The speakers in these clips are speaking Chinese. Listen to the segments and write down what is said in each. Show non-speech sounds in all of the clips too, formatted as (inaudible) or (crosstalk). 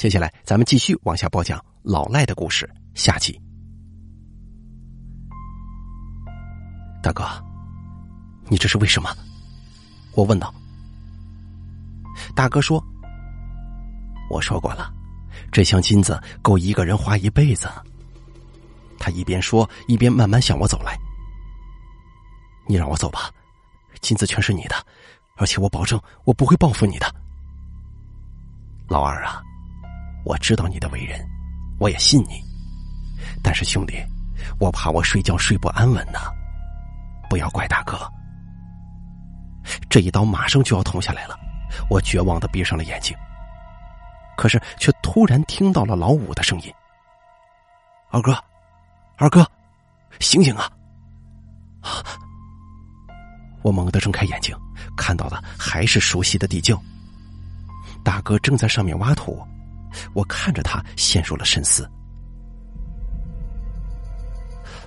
接下来，咱们继续往下播讲老赖的故事。下集，大哥，你这是为什么？我问道。大哥说：“我说过了，这箱金子够一个人花一辈子。”他一边说，一边慢慢向我走来。你让我走吧，金子全是你的，而且我保证我不会报复你的。老二啊！我知道你的为人，我也信你，但是兄弟，我怕我睡觉睡不安稳呢。不要怪大哥。这一刀马上就要捅下来了，我绝望的闭上了眼睛。可是却突然听到了老五的声音：“二哥，二哥，醒醒啊！”啊！我猛地睁开眼睛，看到的还是熟悉的地窖。大哥正在上面挖土。我看着他，陷入了深思。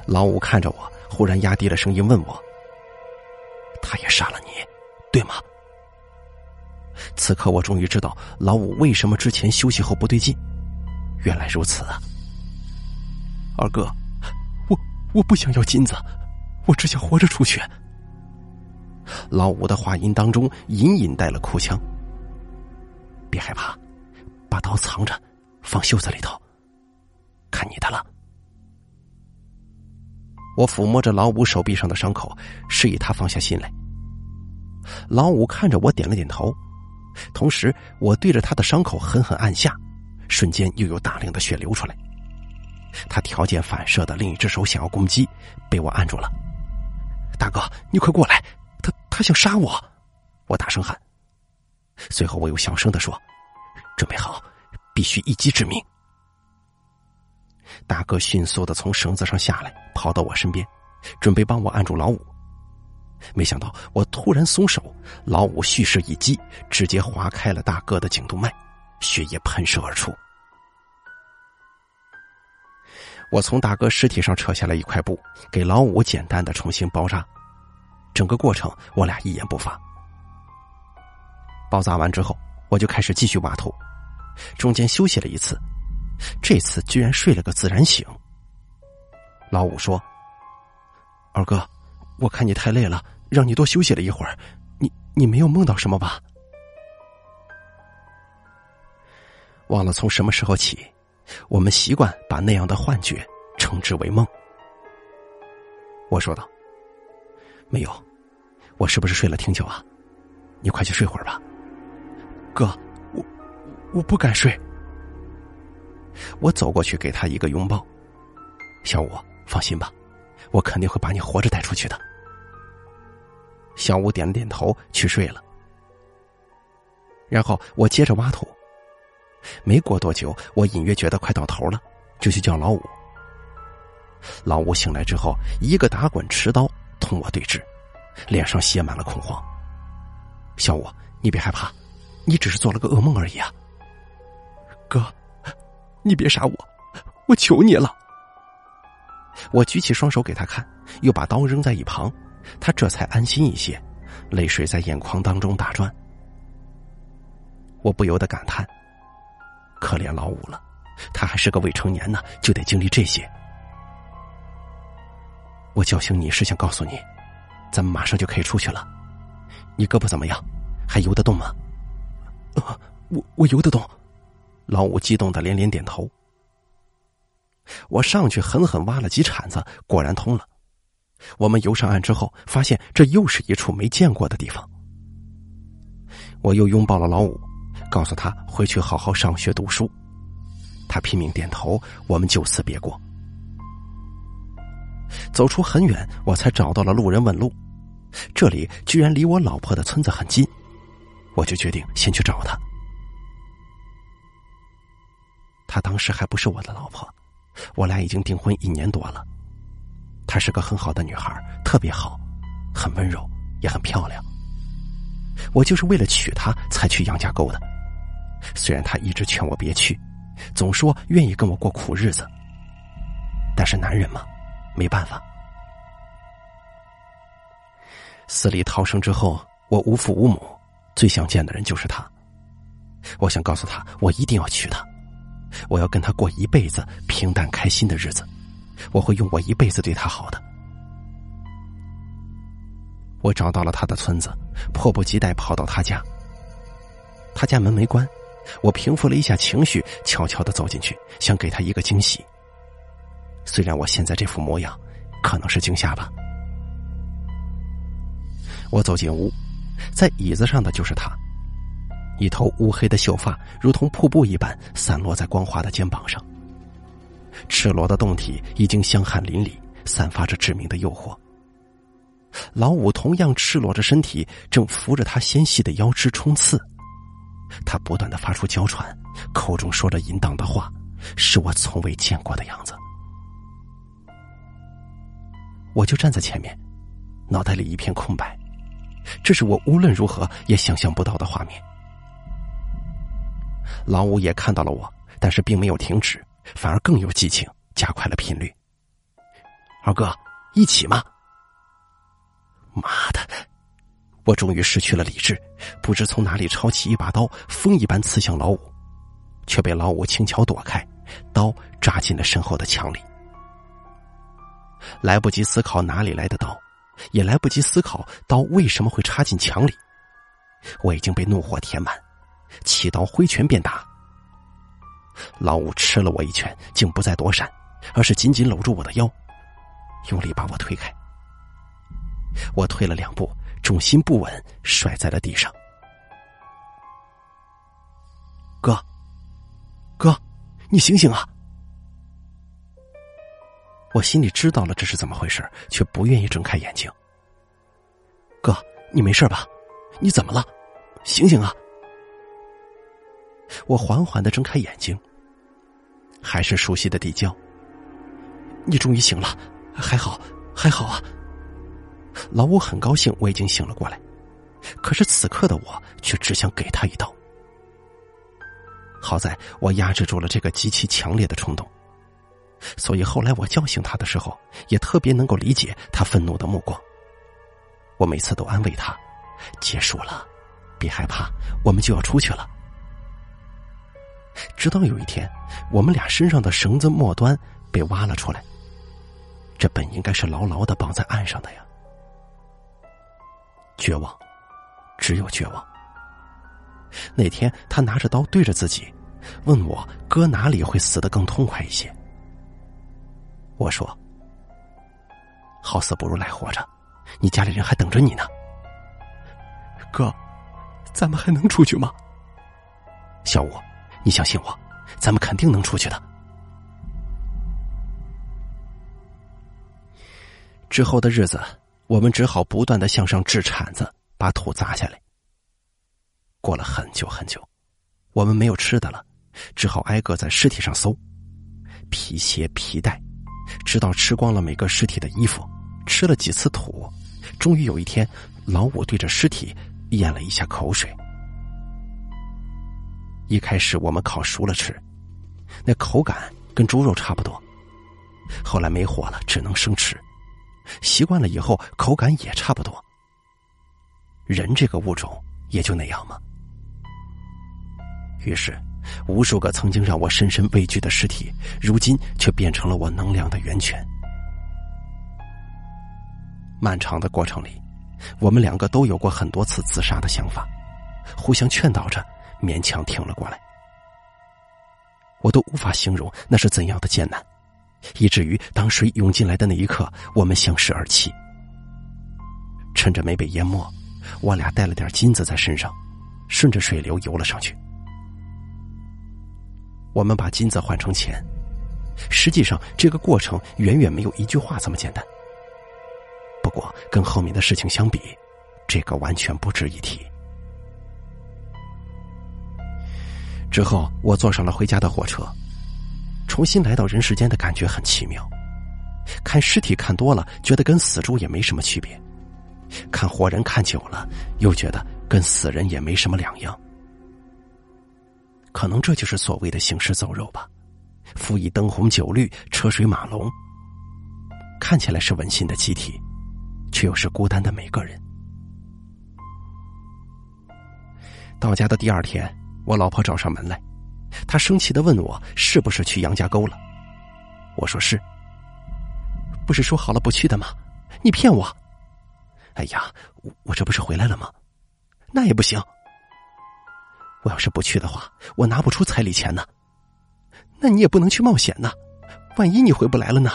老五看着我，忽然压低了声音问我：“他也杀了你，对吗？”此刻我终于知道老五为什么之前休息后不对劲。原来如此啊！二哥，我我不想要金子，我只想活着出去。老五的话音当中隐隐带了哭腔。别害怕。把刀藏着，放袖子里头。看你的了。我抚摸着老五手臂上的伤口，示意他放下心来。老五看着我，点了点头，同时我对着他的伤口狠狠按下，瞬间又有大量的血流出来。他条件反射的另一只手想要攻击，被我按住了。大哥，你快过来！他他想杀我！我大声喊。随后我又小声的说。准备好，必须一击致命！大哥迅速的从绳子上下来，跑到我身边，准备帮我按住老五。没想到我突然松手，老五蓄势一击，直接划开了大哥的颈动脉，血液喷射而出。我从大哥尸体上扯下来一块布，给老五简单的重新包扎。整个过程我俩一言不发。包扎完之后。我就开始继续挖土，中间休息了一次，这次居然睡了个自然醒。老五说：“二哥，我看你太累了，让你多休息了一会儿。你你没有梦到什么吧？”忘了从什么时候起，我们习惯把那样的幻觉称之为梦。我说道：“没有，我是不是睡了挺久啊？你快去睡会儿吧。”哥，我不敢睡。我走过去给他一个拥抱。小五，放心吧，我肯定会把你活着带出去的。小五点了点头，去睡了。然后我接着挖土。没过多久，我隐约觉得快到头了，就去叫老五。老五醒来之后，一个打滚持刀同我对峙，脸上写满了恐慌。小五，你别害怕。你只是做了个噩梦而已啊，哥，你别杀我，我求你了。我举起双手给他看，又把刀扔在一旁，他这才安心一些，泪水在眼眶当中打转。我不由得感叹：可怜老五了，他还是个未成年呢，就得经历这些。我叫醒你是想告诉你，咱们马上就可以出去了。你胳膊怎么样？还游得动吗？啊，(laughs) 我我游得动，老五激动的连连点头。我上去狠狠挖了几铲子，果然通了。我们游上岸之后，发现这又是一处没见过的地方。我又拥抱了老五，告诉他回去好好上学读书。他拼命点头，我们就此别过。走出很远，我才找到了路人问路，这里居然离我老婆的村子很近。我就决定先去找她。她当时还不是我的老婆，我俩已经订婚一年多了。她是个很好的女孩，特别好，很温柔，也很漂亮。我就是为了娶她才去杨家沟的。虽然她一直劝我别去，总说愿意跟我过苦日子，但是男人嘛，没办法。死里逃生之后，我无父无母。最想见的人就是他，我想告诉他，我一定要娶她，我要跟他过一辈子平淡开心的日子，我会用我一辈子对他好的。我找到了他的村子，迫不及待跑到他家。他家门没关，我平复了一下情绪，悄悄的走进去，想给他一个惊喜。虽然我现在这副模样，可能是惊吓吧。我走进屋，在椅子上的就是他，一头乌黑的秀发如同瀑布一般散落在光滑的肩膀上，赤裸的胴体已经香汗淋漓，散发着致命的诱惑。老五同样赤裸着身体，正扶着他纤细的腰肢冲刺，他不断的发出娇喘，口中说着淫荡的话，是我从未见过的样子。我就站在前面，脑袋里一片空白，这是我无论如何也想象不到的画面。老五也看到了我，但是并没有停止，反而更有激情，加快了频率。二哥，一起吗？妈的！我终于失去了理智，不知从哪里抄起一把刀，风一般刺向老五，却被老五轻巧躲开，刀扎进了身后的墙里。来不及思考哪里来的刀，也来不及思考刀为什么会插进墙里。我已经被怒火填满，起刀挥拳便打。老五吃了我一拳，竟不再躲闪，而是紧紧搂住我的腰，用力把我推开。我退了两步，重心不稳，摔在了地上。哥，哥，你醒醒啊！我心里知道了这是怎么回事，却不愿意睁开眼睛。哥，你没事吧？你怎么了？醒醒啊！我缓缓的睁开眼睛，还是熟悉的地窖。你终于醒了，还好，还好啊！老五很高兴我已经醒了过来，可是此刻的我却只想给他一刀。好在我压制住了这个极其强烈的冲动。所以后来我叫醒他的时候，也特别能够理解他愤怒的目光。我每次都安慰他：“结束了，别害怕，我们就要出去了。”直到有一天，我们俩身上的绳子末端被挖了出来，这本应该是牢牢的绑在岸上的呀。绝望，只有绝望。那天他拿着刀对着自己，问我割哪里会死得更痛快一些。我说：“好死不如赖活着，你家里人还等着你呢。”哥，咱们还能出去吗？小五，你相信我，咱们肯定能出去的。之后的日子，我们只好不断的向上掷铲子，把土砸下来。过了很久很久，我们没有吃的了，只好挨个在尸体上搜，皮鞋、皮带。直到吃光了每个尸体的衣服，吃了几次土，终于有一天，老五对着尸体咽了一下口水。一开始我们烤熟了吃，那口感跟猪肉差不多。后来没火了，只能生吃，习惯了以后口感也差不多。人这个物种也就那样嘛。于是。无数个曾经让我深深畏惧的尸体，如今却变成了我能量的源泉。漫长的过程里，我们两个都有过很多次自杀的想法，互相劝导着，勉强挺了过来。我都无法形容那是怎样的艰难，以至于当水涌进来的那一刻，我们相视而泣。趁着没被淹没，我俩带了点金子在身上，顺着水流游了上去。我们把金子换成钱，实际上这个过程远远没有一句话这么简单。不过跟后面的事情相比，这个完全不值一提。之后我坐上了回家的火车，重新来到人世间的感觉很奇妙。看尸体看多了，觉得跟死猪也没什么区别；看活人看久了，又觉得跟死人也没什么两样。可能这就是所谓的行尸走肉吧，辅以灯红酒绿、车水马龙，看起来是温馨的集体，却又是孤单的每个人。到家的第二天，我老婆找上门来，她生气的问我是不是去杨家沟了。我说是。不是说好了不去的吗？你骗我！哎呀，我这不是回来了吗？那也不行。我要是不去的话，我拿不出彩礼钱呢。那你也不能去冒险呢，万一你回不来了呢？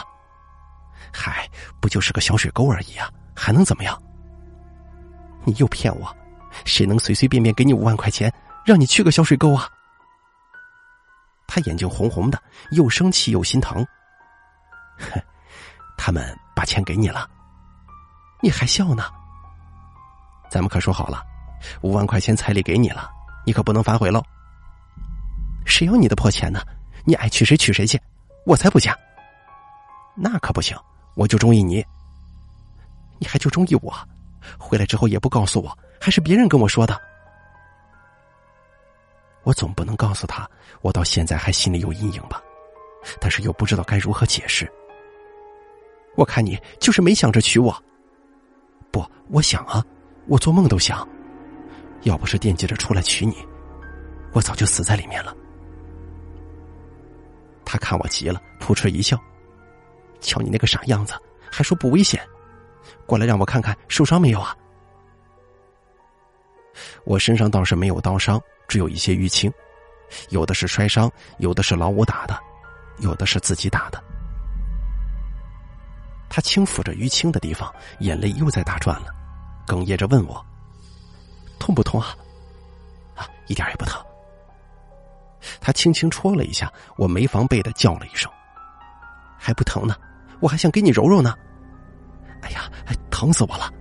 嗨，不就是个小水沟而已啊，还能怎么样？你又骗我，谁能随随便便给你五万块钱，让你去个小水沟啊？他眼睛红红的，又生气又心疼。哼。他们把钱给你了，你还笑呢？咱们可说好了，五万块钱彩礼给你了，你可不能反悔喽。谁要你的破钱呢？你爱娶谁娶谁去，我才不嫁。那可不行，我就中意你。你还就中意我？回来之后也不告诉我，还是别人跟我说的。我总不能告诉他，我到现在还心里有阴影吧？但是又不知道该如何解释。我看你就是没想着娶我，不，我想啊，我做梦都想。要不是惦记着出来娶你，我早就死在里面了。他看我急了，扑哧一笑：“瞧你那个傻样子，还说不危险，过来让我看看受伤没有啊？”我身上倒是没有刀伤，只有一些淤青，有的是摔伤，有的是老五打的，有的是自己打的。他轻抚着淤青的地方，眼泪又在打转了，哽咽着问我：“痛不痛啊？”“啊，一点也不疼。”他轻轻戳了一下，我没防备的叫了一声：“还不疼呢，我还想给你揉揉呢。”“哎呀，疼死我了！”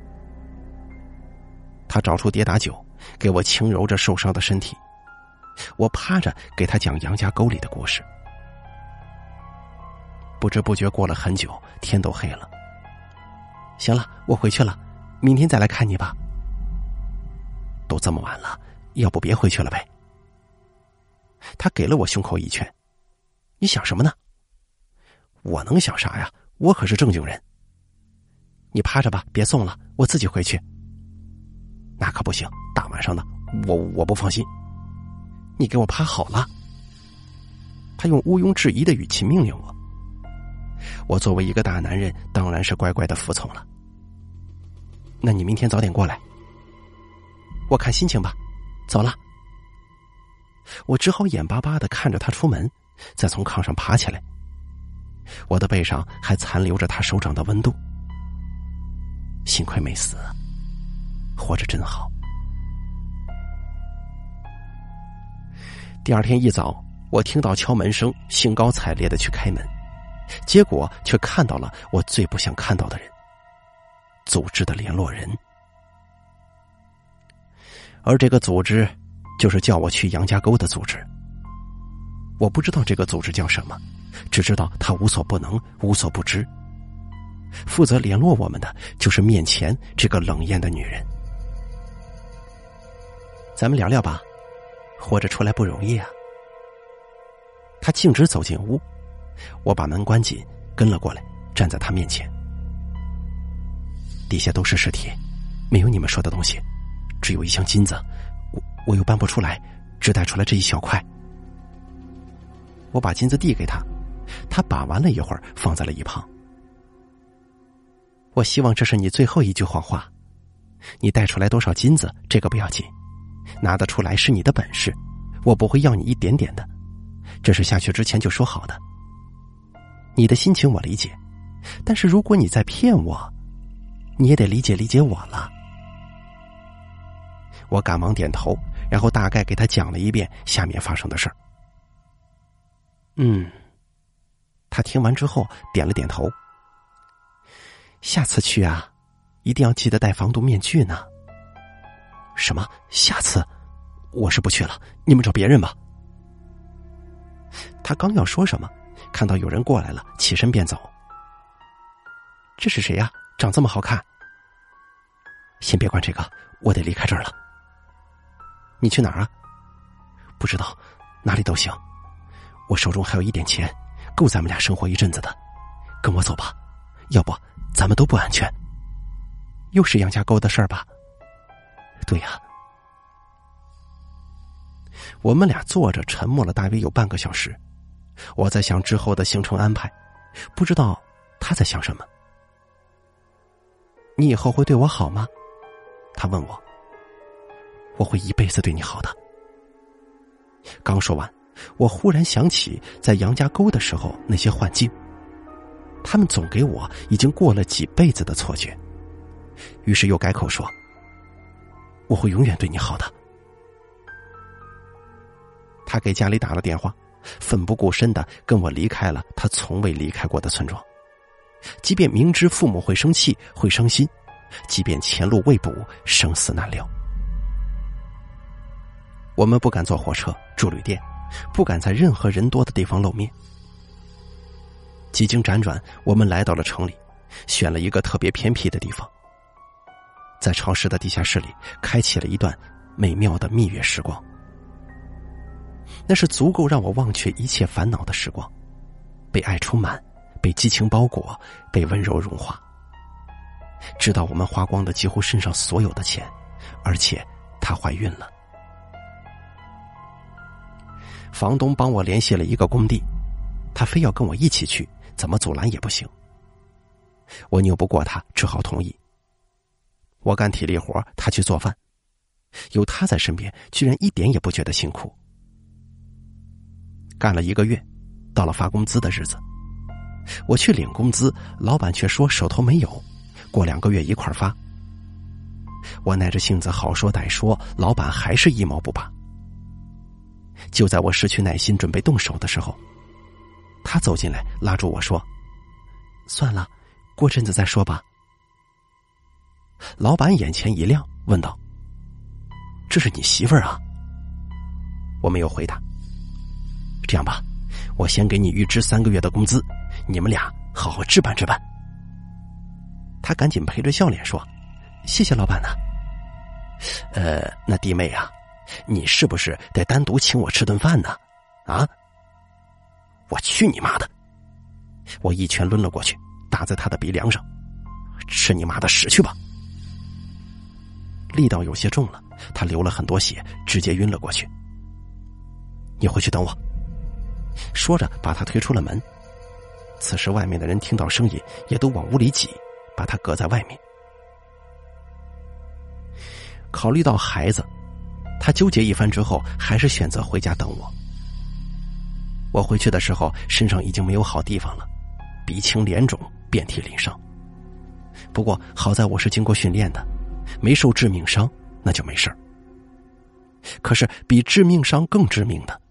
他找出跌打酒，给我轻揉着受伤的身体。我趴着给他讲杨家沟里的故事。不知不觉过了很久，天都黑了。行了，我回去了，明天再来看你吧。都这么晚了，要不别回去了呗？他给了我胸口一拳。你想什么呢？我能想啥呀？我可是正经人。你趴着吧，别送了，我自己回去。那可不行，大晚上的，我我不放心。你给我趴好了。他用毋庸置疑的语气命令我。我作为一个大男人，当然是乖乖的服从了。那你明天早点过来，我看心情吧。走了，我只好眼巴巴的看着他出门，再从炕上爬起来。我的背上还残留着他手掌的温度，幸亏没死，活着真好。第二天一早，我听到敲门声，兴高采烈的去开门。结果却看到了我最不想看到的人——组织的联络人。而这个组织，就是叫我去杨家沟的组织。我不知道这个组织叫什么，只知道他无所不能、无所不知。负责联络我们的，就是面前这个冷艳的女人。咱们聊聊吧，活着出来不容易啊。他径直走进屋。我把门关紧，跟了过来，站在他面前。底下都是尸体，没有你们说的东西，只有一箱金子，我我又搬不出来，只带出来这一小块。我把金子递给他，他把玩了一会儿，放在了一旁。我希望这是你最后一句谎话，你带出来多少金子，这个不要紧，拿得出来是你的本事，我不会要你一点点的，这是下去之前就说好的。你的心情我理解，但是如果你在骗我，你也得理解理解我了。我赶忙点头，然后大概给他讲了一遍下面发生的事儿。嗯，他听完之后点了点头。下次去啊，一定要记得戴防毒面具呢。什么？下次？我是不去了，你们找别人吧。他刚要说什么。看到有人过来了，起身便走。这是谁呀？长这么好看。先别管这个，我得离开这儿了。你去哪儿啊？不知道，哪里都行。我手中还有一点钱，够咱们俩生活一阵子的。跟我走吧，要不咱们都不安全。又是杨家沟的事儿吧？对呀。我们俩坐着沉默了大约有半个小时，我在想之后的行程安排，不知道他在想什么。你以后会对我好吗？他问我。我会一辈子对你好的。刚说完，我忽然想起在杨家沟的时候那些幻境，他们总给我已经过了几辈子的错觉。于是又改口说：“我会永远对你好的。”他给家里打了电话，奋不顾身的跟我离开了他从未离开过的村庄，即便明知父母会生气、会伤心，即便前路未卜、生死难料，我们不敢坐火车、住旅店，不敢在任何人多的地方露面。几经辗转，我们来到了城里，选了一个特别偏僻的地方，在潮湿的地下室里，开启了一段美妙的蜜月时光。那是足够让我忘却一切烦恼的时光，被爱充满，被激情包裹，被温柔融化。直到我们花光了几乎身上所有的钱，而且她怀孕了。房东帮我联系了一个工地，他非要跟我一起去，怎么阻拦也不行。我拗不过他，只好同意。我干体力活，他去做饭，有他在身边，居然一点也不觉得辛苦。干了一个月，到了发工资的日子，我去领工资，老板却说手头没有，过两个月一块发。我耐着性子好说歹说，老板还是一毛不拔。就在我失去耐心准备动手的时候，他走进来拉住我说：“算了，过阵子再说吧。”老板眼前一亮，问道：“这是你媳妇儿啊？”我没有回答。这样吧，我先给你预支三个月的工资，你们俩好好置办置办。他赶紧陪着笑脸说：“谢谢老板呢。”呃，那弟妹啊，你是不是得单独请我吃顿饭呢？啊！我去你妈的！我一拳抡了过去，打在他的鼻梁上，吃你妈的屎去吧！力道有些重了，他流了很多血，直接晕了过去。你回去等我。说着，把他推出了门。此时，外面的人听到声音，也都往屋里挤，把他隔在外面。考虑到孩子，他纠结一番之后，还是选择回家等我。我回去的时候，身上已经没有好地方了，鼻青脸肿，遍体鳞伤。不过好在我是经过训练的，没受致命伤，那就没事可是比致命伤更致命的。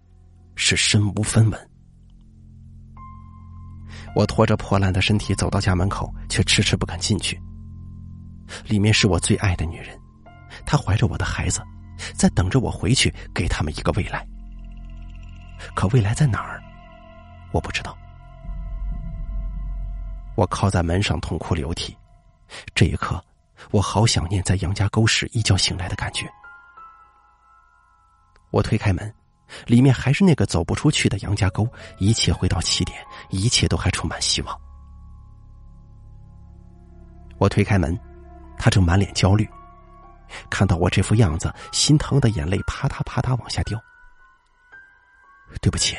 是身无分文。我拖着破烂的身体走到家门口，却迟迟不敢进去。里面是我最爱的女人，她怀着我的孩子，在等着我回去给他们一个未来。可未来在哪儿？我不知道。我靠在门上痛哭流涕，这一刻，我好想念在杨家沟时一觉醒来的感觉。我推开门。里面还是那个走不出去的杨家沟，一切回到起点，一切都还充满希望。我推开门，他正满脸焦虑，看到我这副样子，心疼的眼泪啪嗒啪嗒往下掉。对不起，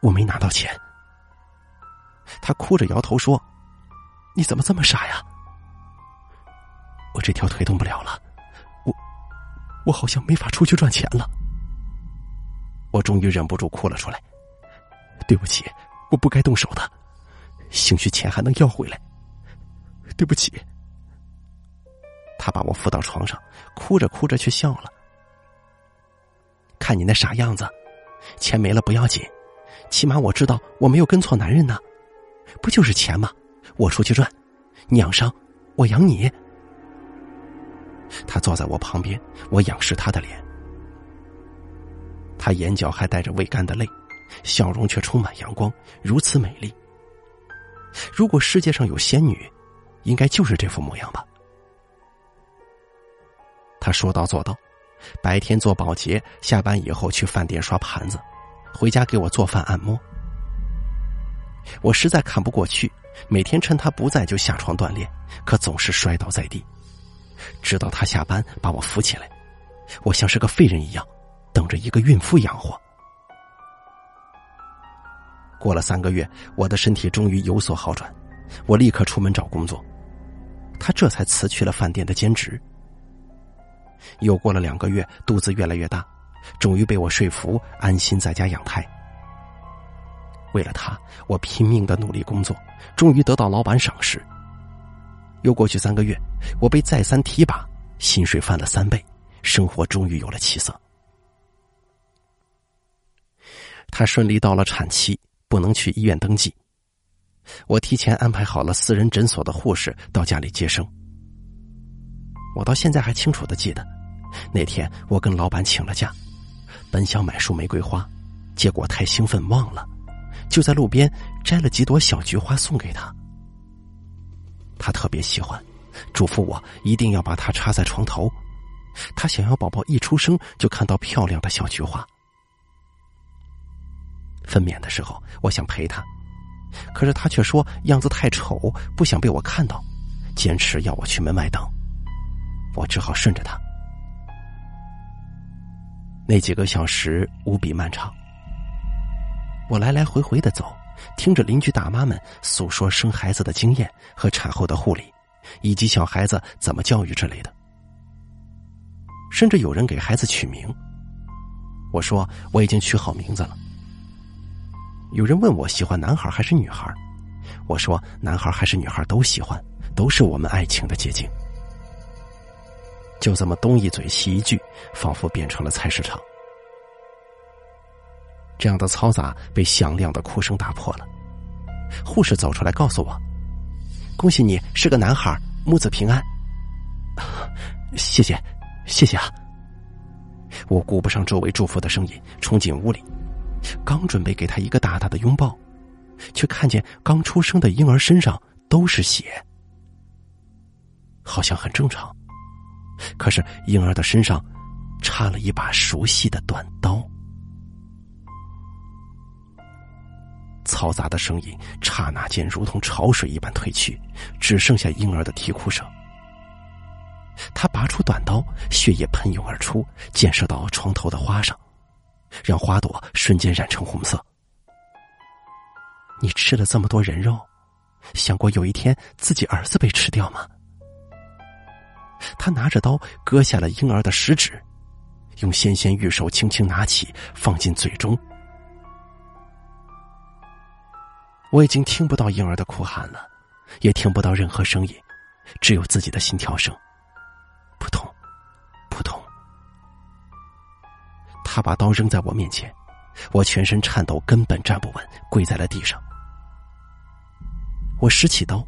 我没拿到钱。他哭着摇头说：“你怎么这么傻呀？我这条腿动不了了，我我好像没法出去赚钱了。”我终于忍不住哭了出来。对不起，我不该动手的，兴许钱还能要回来。对不起。他把我扶到床上，哭着哭着却笑了。看你那傻样子，钱没了不要紧，起码我知道我没有跟错男人呢。不就是钱吗？我出去赚，你养伤，我养你。他坐在我旁边，我仰视他的脸。他眼角还带着未干的泪，笑容却充满阳光，如此美丽。如果世界上有仙女，应该就是这副模样吧。他说到做到，白天做保洁，下班以后去饭店刷盘子，回家给我做饭按摩。我实在看不过去，每天趁他不在就下床锻炼，可总是摔倒在地。直到他下班把我扶起来，我像是个废人一样。等着一个孕妇养活。过了三个月，我的身体终于有所好转，我立刻出门找工作。他这才辞去了饭店的兼职。又过了两个月，肚子越来越大，终于被我说服安心在家养胎。为了他，我拼命的努力工作，终于得到老板赏识。又过去三个月，我被再三提拔，薪水翻了三倍，生活终于有了起色。他顺利到了产期，不能去医院登记。我提前安排好了私人诊所的护士到家里接生。我到现在还清楚的记得，那天我跟老板请了假，本想买束玫瑰花，结果太兴奋忘了，就在路边摘了几朵小菊花送给他。他特别喜欢，嘱咐我一定要把它插在床头。他想要宝宝一出生就看到漂亮的小菊花。分娩的时候，我想陪他。可是他却说样子太丑，不想被我看到，坚持要我去门外等。我只好顺着他。那几个小时无比漫长，我来来回回的走，听着邻居大妈们诉说生孩子的经验和产后的护理，以及小孩子怎么教育之类的。甚至有人给孩子取名，我说我已经取好名字了。有人问我喜欢男孩还是女孩，我说男孩还是女孩都喜欢，都是我们爱情的结晶。就这么东一嘴西一句，仿佛变成了菜市场。这样的嘈杂被响亮的哭声打破了。护士走出来告诉我：“恭喜你是个男孩，母子平安。” (laughs) 谢谢，谢谢啊！我顾不上周围祝福的声音，冲进屋里。刚准备给他一个大大的拥抱，却看见刚出生的婴儿身上都是血，好像很正常。可是婴儿的身上插了一把熟悉的短嘈杂的声音刹那间如同潮水一般退去，只剩下婴儿的啼哭声。他拔出短刀，血液喷涌而出，溅射到床头的花上。让花朵瞬间染成红色。你吃了这么多人肉，想过有一天自己儿子被吃掉吗？他拿着刀割下了婴儿的食指，用纤纤玉手轻轻拿起，放进嘴中。我已经听不到婴儿的哭喊了，也听不到任何声音，只有自己的心跳声，扑通，扑通。他把刀扔在我面前，我全身颤抖，根本站不稳，跪在了地上。我拾起刀，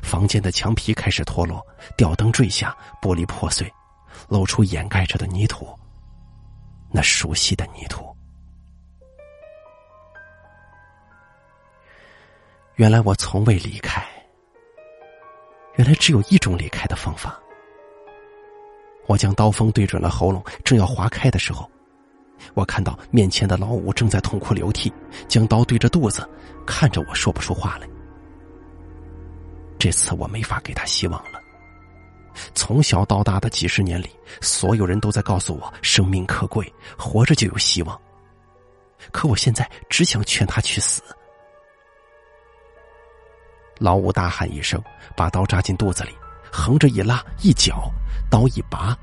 房间的墙皮开始脱落，吊灯坠下，玻璃破碎，露出掩盖着的泥土，那熟悉的泥土。原来我从未离开，原来只有一种离开的方法。我将刀锋对准了喉咙，正要划开的时候。我看到面前的老五正在痛哭流涕，将刀对着肚子，看着我说不出话来。这次我没法给他希望了。从小到大的几十年里，所有人都在告诉我生命可贵，活着就有希望。可我现在只想劝他去死。老五大喊一声，把刀扎进肚子里，横着一拉一绞，刀一拔，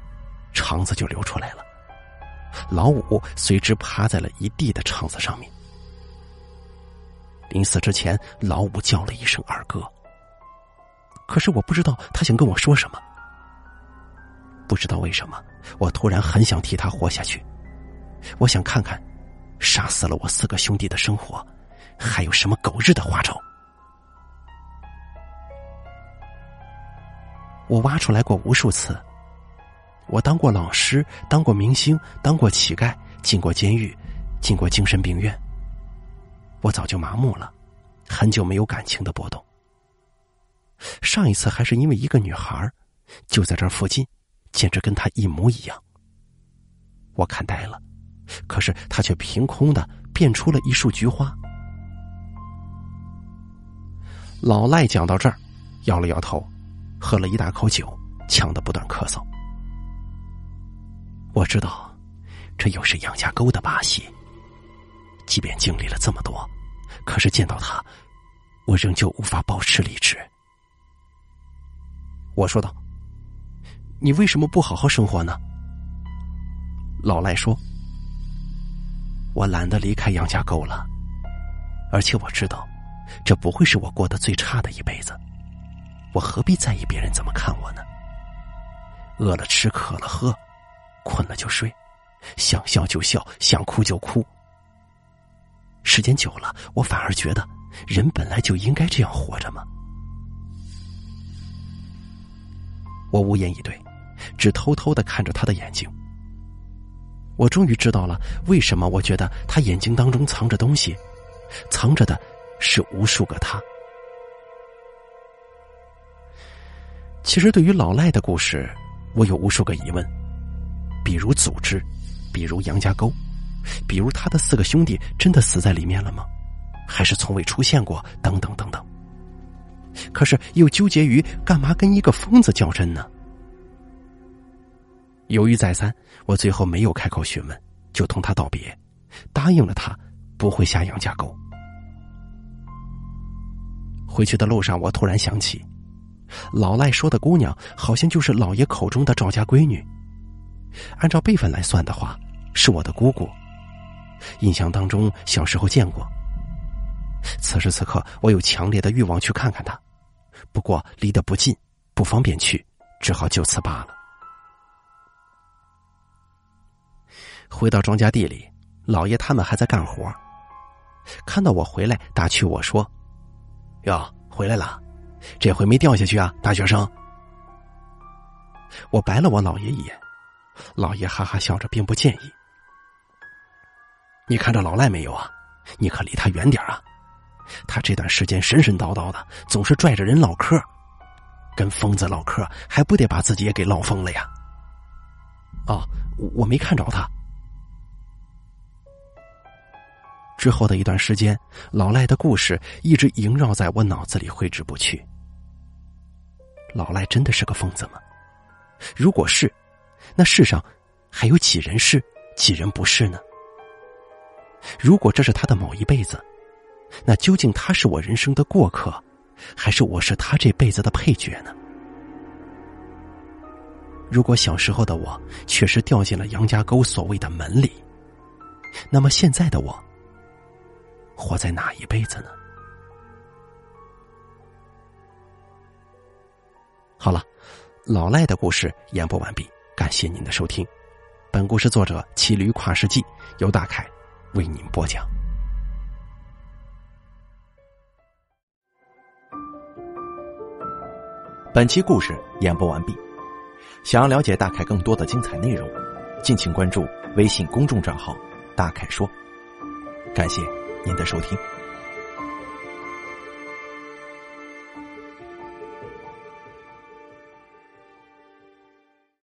肠子就流出来了。老五随之趴在了一地的肠子上面。临死之前，老五叫了一声二哥。可是我不知道他想跟我说什么。不知道为什么，我突然很想替他活下去。我想看看，杀死了我四个兄弟的生活，还有什么狗日的花招。我挖出来过无数次。我当过老师，当过明星，当过乞丐，进过监狱，进过精神病院。我早就麻木了，很久没有感情的波动。上一次还是因为一个女孩，就在这附近，简直跟她一模一样。我看呆了，可是她却凭空的变出了一束菊花。老赖讲到这儿，摇了摇头，喝了一大口酒，呛得不断咳嗽。我知道，这又是杨家沟的把戏。即便经历了这么多，可是见到他，我仍旧无法保持理智。我说道：“你为什么不好好生活呢？”老赖说：“我懒得离开杨家沟了，而且我知道，这不会是我过得最差的一辈子。我何必在意别人怎么看我呢？饿了吃，渴了喝，困了就睡，想笑就笑，想哭就哭。”时间久了，我反而觉得，人本来就应该这样活着吗？我无言以对，只偷偷的看着他的眼睛。我终于知道了，为什么我觉得他眼睛当中藏着东西，藏着的是无数个他。其实，对于老赖的故事，我有无数个疑问，比如组织，比如杨家沟。比如他的四个兄弟真的死在里面了吗？还是从未出现过？等等等等。可是又纠结于干嘛跟一个疯子较真呢？犹豫再三，我最后没有开口询问，就同他道别，答应了他不会下杨家沟。回去的路上，我突然想起，老赖说的姑娘好像就是老爷口中的赵家闺女，按照辈分来算的话，是我的姑姑。印象当中，小时候见过。此时此刻，我有强烈的欲望去看看他，不过离得不近，不方便去，只好就此罢了。回到庄稼地里，老爷他们还在干活。看到我回来，打趣我说：“哟，回来了，这回没掉下去啊，大学生。”我白了我老爷一眼，老爷哈哈笑着，并不介意。你看着老赖没有啊？你可离他远点啊！他这段时间神神叨叨的，总是拽着人唠嗑，跟疯子唠嗑，还不得把自己也给唠疯了呀？哦，我没看着他。之后的一段时间，老赖的故事一直萦绕在我脑子里挥之不去。老赖真的是个疯子吗？如果是，那世上还有几人是，几人不是呢？如果这是他的某一辈子，那究竟他是我人生的过客，还是我是他这辈子的配角呢？如果小时候的我确实掉进了杨家沟所谓的门里，那么现在的我活在哪一辈子呢？好了，老赖的故事演播完毕，感谢您的收听。本故事作者骑驴跨世纪，由大凯。为您播讲。本期故事演播完毕。想要了解大凯更多的精彩内容，敬请关注微信公众账号“大凯说”。感谢您的收听。